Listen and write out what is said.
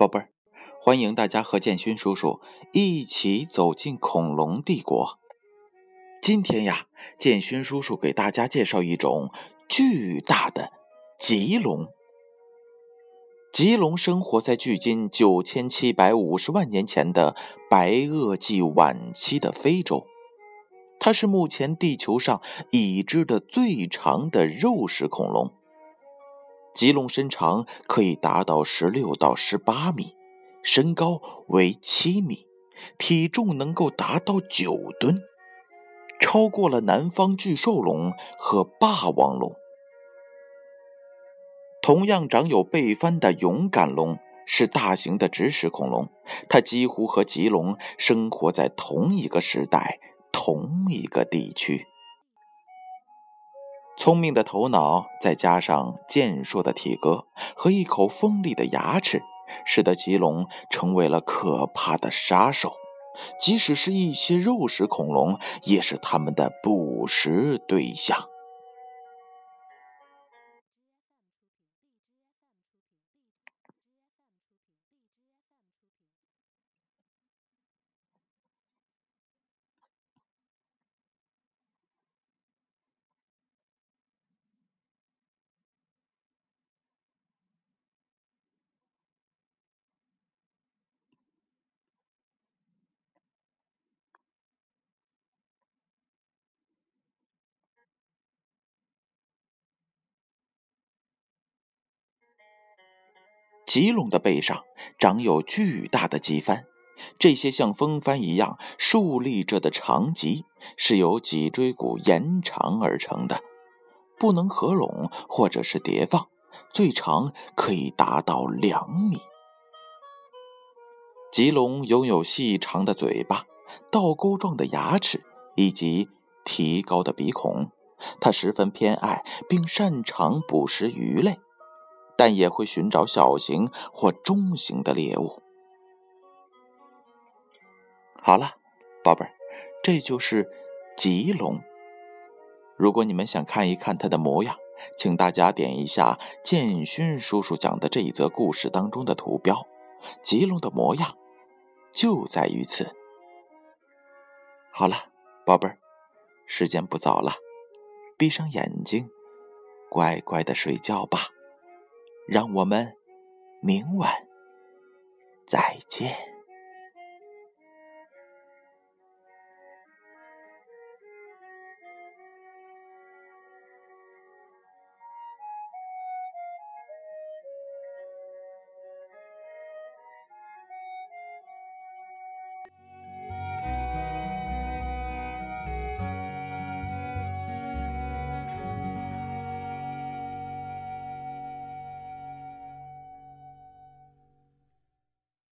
宝贝儿，欢迎大家和建勋叔叔一起走进恐龙帝国。今天呀，建勋叔叔给大家介绍一种巨大的棘龙。棘龙生活在距今九千七百五十万年前的白垩纪晚期的非洲。它是目前地球上已知的最长的肉食恐龙。棘龙身长可以达到十六到十八米，身高为七米，体重能够达到九吨，超过了南方巨兽龙和霸王龙。同样长有背帆的勇敢龙是大型的植食恐龙，它几乎和棘龙生活在同一个时代、同一个地区。聪明的头脑，再加上健硕的体格和一口锋利的牙齿，使得棘龙成为了可怕的杀手。即使是一些肉食恐龙，也是它们的捕食对象。棘龙的背上长有巨大的棘帆，这些像风帆一样竖立着的长棘是由脊椎骨延长而成的，不能合拢或者是叠放，最长可以达到两米。棘龙拥有细长的嘴巴、倒钩状的牙齿以及提高的鼻孔，它十分偏爱并擅长捕食鱼类。但也会寻找小型或中型的猎物。好了，宝贝儿，这就是棘龙。如果你们想看一看它的模样，请大家点一下建勋叔叔讲的这一则故事当中的图标。棘龙的模样就在于此。好了，宝贝儿，时间不早了，闭上眼睛，乖乖的睡觉吧。让我们明晚再见。